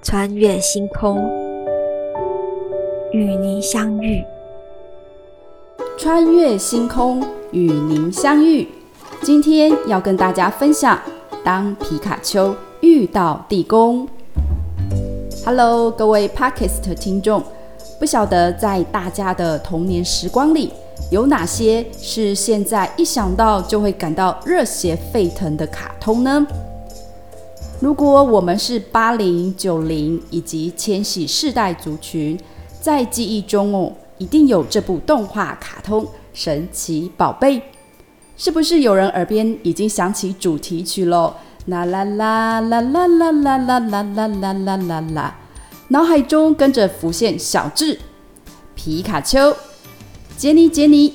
穿越星空，与您相遇。穿越星空，与您相遇。今天要跟大家分享，当皮卡丘遇到地宫。Hello，各位 p a k i s t 听众，不晓得在大家的童年时光里，有哪些是现在一想到就会感到热血沸腾的卡通呢？如果我们是八零、九零以及千禧世代族群，在记忆中哦，一定有这部动画卡通《神奇宝贝》。是不是有人耳边已经响起主题曲喽？啦啦啦啦啦啦啦啦啦啦啦啦啦啦，脑海中跟着浮现小智、皮卡丘、杰尼杰尼、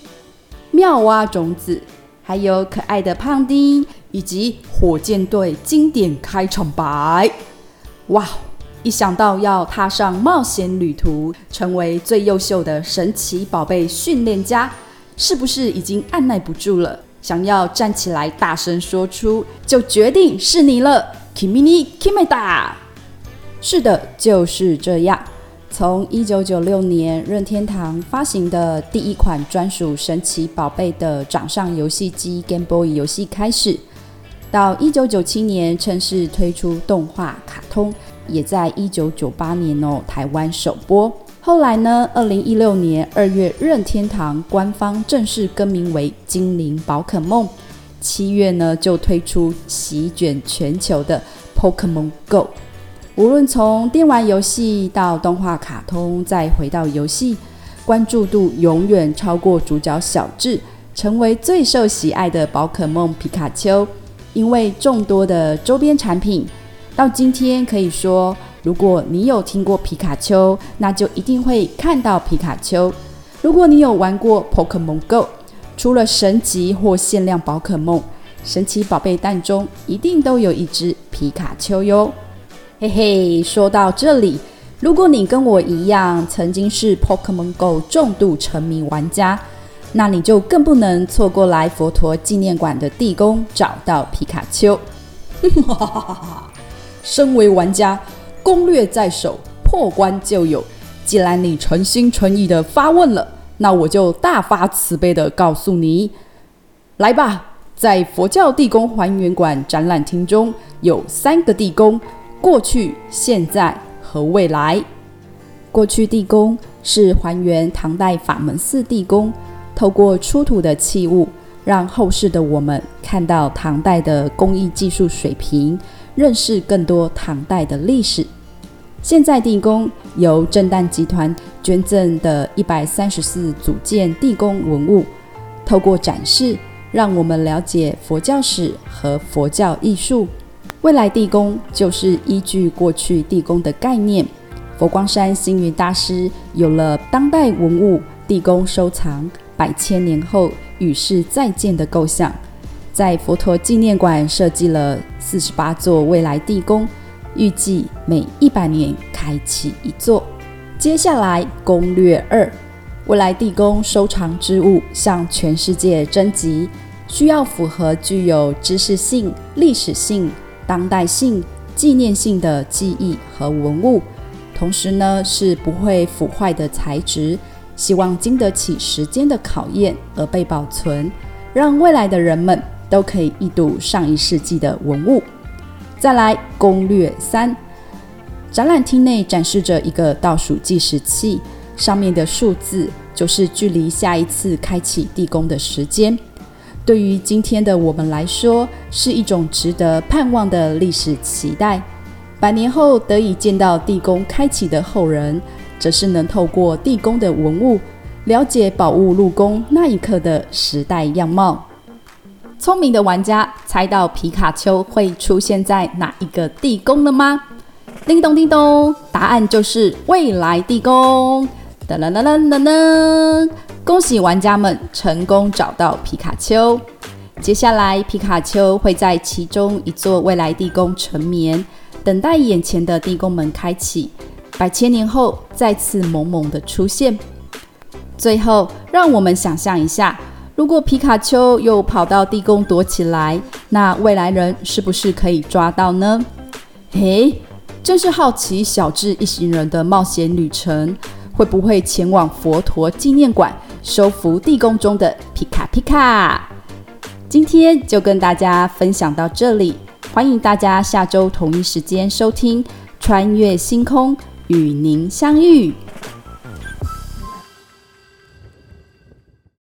妙蛙种子，还有可爱的胖丁。以及火箭队经典开场白，哇！一想到要踏上冒险旅途，成为最优秀的神奇宝贝训练家，是不是已经按耐不住了，想要站起来大声说出？就决定是你了，Kimi Kimeda。是的，就是这样。从一九九六年任天堂发行的第一款专属神奇宝贝的掌上游戏机 Game Boy 游戏开始。到一九九七年正式推出动画卡通，也在一九九八年哦台湾首播。后来呢，二零一六年二月，任天堂官方正式更名为精灵宝可梦。七月呢，就推出席卷全球的 Pokemon Go。无论从电玩游戏到动画卡通，再回到游戏，关注度永远超过主角小智，成为最受喜爱的宝可梦皮卡丘。因为众多的周边产品，到今天可以说，如果你有听过皮卡丘，那就一定会看到皮卡丘。如果你有玩过 Pokemon Go，除了神级或限量宝可梦，神奇宝贝蛋中一定都有一只皮卡丘哟。嘿嘿，说到这里，如果你跟我一样，曾经是 Pokemon Go 重度沉迷玩家。那你就更不能错过来佛陀纪念馆的地宫找到皮卡丘。身为玩家，攻略在手，破关就有。既然你诚心诚意的发问了，那我就大发慈悲的告诉你：来吧，在佛教地宫还原馆展览厅中有三个地宫，过去、现在和未来。过去地宫是还原唐代法门寺地宫。透过出土的器物，让后世的我们看到唐代的工艺技术水平，认识更多唐代的历史。现在地宫由正旦集团捐赠的一百三十四组件地宫文物，透过展示，让我们了解佛教史和佛教艺术。未来地宫就是依据过去地宫的概念，佛光山星云大师有了当代文物地宫收藏。百千年后与世再见的构想，在佛陀纪念馆设计了四十八座未来地宫，预计每一百年开启一座。接下来攻略二：未来地宫收藏之物向全世界征集，需要符合具有知识性、历史性、当代性、纪念性的记忆和文物，同时呢是不会腐坏的材质。希望经得起时间的考验而被保存，让未来的人们都可以一睹上一世纪的文物。再来攻略三，展览厅内展示着一个倒数计时器，上面的数字就是距离下一次开启地宫的时间。对于今天的我们来说，是一种值得盼望的历史期待。百年后得以见到地宫开启的后人。则是能透过地宫的文物，了解宝物入宫那一刻的时代样貌。聪明的玩家猜到皮卡丘会出现在哪一个地宫了吗？叮咚叮咚，答案就是未来地宫。噔噔噔噔噔噔，恭喜玩家们成功找到皮卡丘。接下来，皮卡丘会在其中一座未来地宫沉眠，等待眼前的地宫门开启。百千年后再次萌萌的出现。最后，让我们想象一下，如果皮卡丘又跑到地宫躲起来，那未来人是不是可以抓到呢？嘿，真是好奇小智一行人的冒险旅程，会不会前往佛陀纪念馆收服地宫中的皮卡皮卡？今天就跟大家分享到这里，欢迎大家下周同一时间收听《穿越星空》，与您相遇。